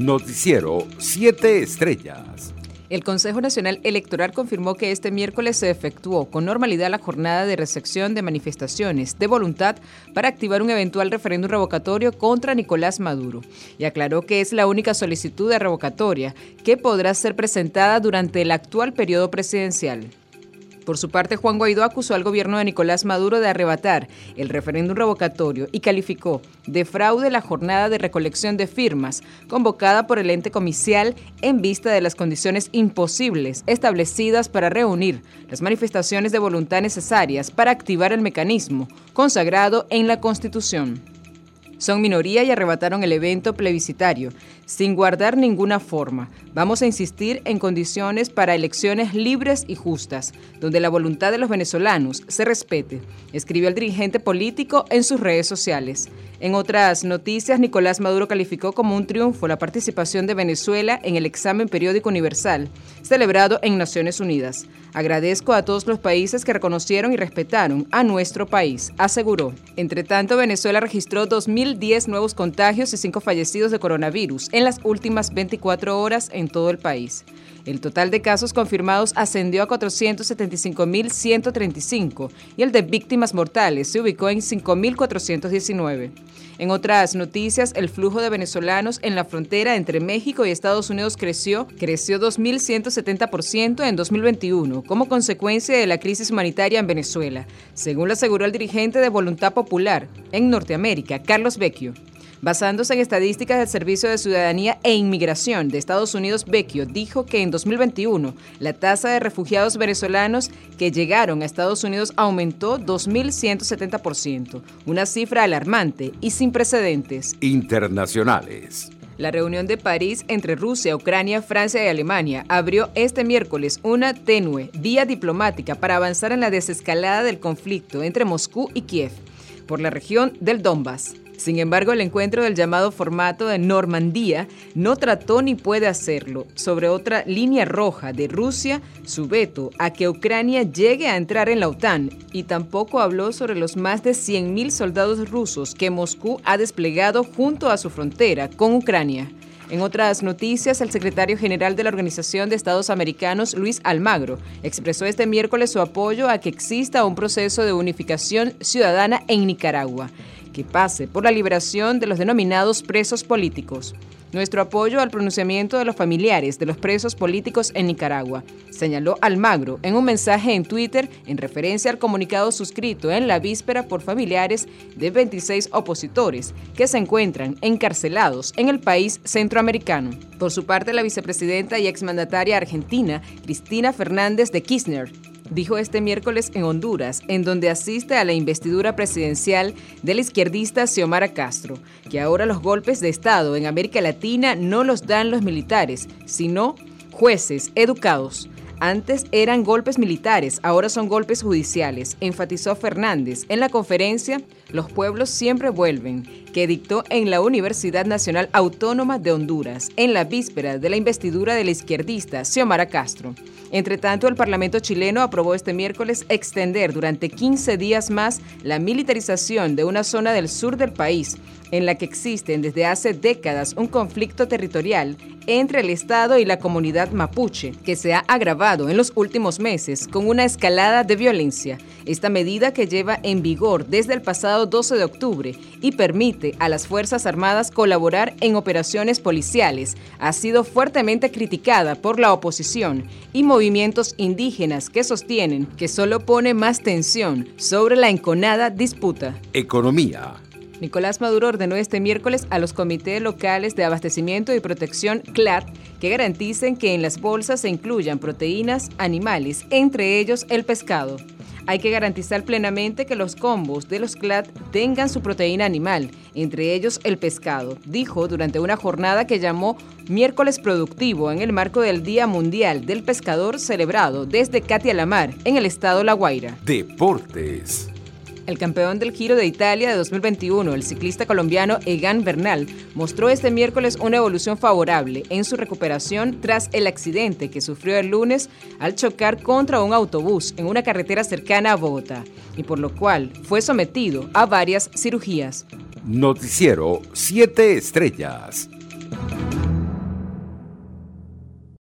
Noticiero 7 Estrellas. El Consejo Nacional Electoral confirmó que este miércoles se efectuó con normalidad la jornada de recepción de manifestaciones de voluntad para activar un eventual referéndum revocatorio contra Nicolás Maduro y aclaró que es la única solicitud de revocatoria que podrá ser presentada durante el actual periodo presidencial. Por su parte, Juan Guaidó acusó al gobierno de Nicolás Maduro de arrebatar el referéndum revocatorio y calificó de fraude la jornada de recolección de firmas convocada por el ente comicial en vista de las condiciones imposibles establecidas para reunir las manifestaciones de voluntad necesarias para activar el mecanismo consagrado en la Constitución son minoría y arrebataron el evento plebiscitario, sin guardar ninguna forma. Vamos a insistir en condiciones para elecciones libres y justas, donde la voluntad de los venezolanos se respete, escribió el dirigente político en sus redes sociales. En otras noticias, Nicolás Maduro calificó como un triunfo la participación de Venezuela en el examen periódico universal, celebrado en Naciones Unidas. Agradezco a todos los países que reconocieron y respetaron a nuestro país, aseguró. Entre tanto, Venezuela registró 2.010 nuevos contagios y 5 fallecidos de coronavirus en las últimas 24 horas en todo el país. El total de casos confirmados ascendió a 475.135 y el de víctimas mortales se ubicó en 5.419. En otras noticias, el flujo de venezolanos en la frontera entre México y Estados Unidos creció, creció 2.170% en 2021 como consecuencia de la crisis humanitaria en Venezuela, según lo aseguró el dirigente de Voluntad Popular en Norteamérica, Carlos Vecchio. Basándose en estadísticas del Servicio de Ciudadanía e Inmigración de Estados Unidos, Vecchio dijo que en 2021 la tasa de refugiados venezolanos que llegaron a Estados Unidos aumentó 2.170%, una cifra alarmante y sin precedentes. Internacionales. La reunión de París entre Rusia, Ucrania, Francia y Alemania abrió este miércoles una tenue vía diplomática para avanzar en la desescalada del conflicto entre Moscú y Kiev por la región del Donbass. Sin embargo, el encuentro del llamado formato de Normandía no trató ni puede hacerlo. Sobre otra línea roja de Rusia, su veto a que Ucrania llegue a entrar en la OTAN, y tampoco habló sobre los más de 100.000 soldados rusos que Moscú ha desplegado junto a su frontera con Ucrania. En otras noticias, el secretario general de la Organización de Estados Americanos, Luis Almagro, expresó este miércoles su apoyo a que exista un proceso de unificación ciudadana en Nicaragua que pase por la liberación de los denominados presos políticos. Nuestro apoyo al pronunciamiento de los familiares de los presos políticos en Nicaragua, señaló Almagro en un mensaje en Twitter en referencia al comunicado suscrito en la víspera por familiares de 26 opositores que se encuentran encarcelados en el país centroamericano. Por su parte, la vicepresidenta y exmandataria argentina, Cristina Fernández de Kirchner, dijo este miércoles en Honduras, en donde asiste a la investidura presidencial del izquierdista Xiomara Castro, que ahora los golpes de Estado en América Latina no los dan los militares, sino jueces educados. Antes eran golpes militares, ahora son golpes judiciales, enfatizó Fernández en la conferencia Los pueblos siempre vuelven, que dictó en la Universidad Nacional Autónoma de Honduras, en la víspera de la investidura del izquierdista Xiomara Castro. Entre tanto, el Parlamento chileno aprobó este miércoles extender durante 15 días más la militarización de una zona del sur del país, en la que existen desde hace décadas un conflicto territorial entre el Estado y la comunidad mapuche, que se ha agravado en los últimos meses con una escalada de violencia. Esta medida que lleva en vigor desde el pasado 12 de octubre y permite a las Fuerzas Armadas colaborar en operaciones policiales ha sido fuertemente criticada por la oposición y movimientos indígenas que sostienen que solo pone más tensión sobre la enconada disputa. Economía. Nicolás Maduro ordenó este miércoles a los comités locales de abastecimiento y protección CLAD que garanticen que en las bolsas se incluyan proteínas animales, entre ellos el pescado. Hay que garantizar plenamente que los combos de los CLAD tengan su proteína animal, entre ellos el pescado, dijo durante una jornada que llamó Miércoles Productivo en el marco del Día Mundial del Pescador celebrado desde Katia Lamar, en el estado La Guaira. Deportes. El campeón del Giro de Italia de 2021, el ciclista colombiano Egan Bernal, mostró este miércoles una evolución favorable en su recuperación tras el accidente que sufrió el lunes al chocar contra un autobús en una carretera cercana a Bogotá, y por lo cual fue sometido a varias cirugías. Noticiero 7 Estrellas.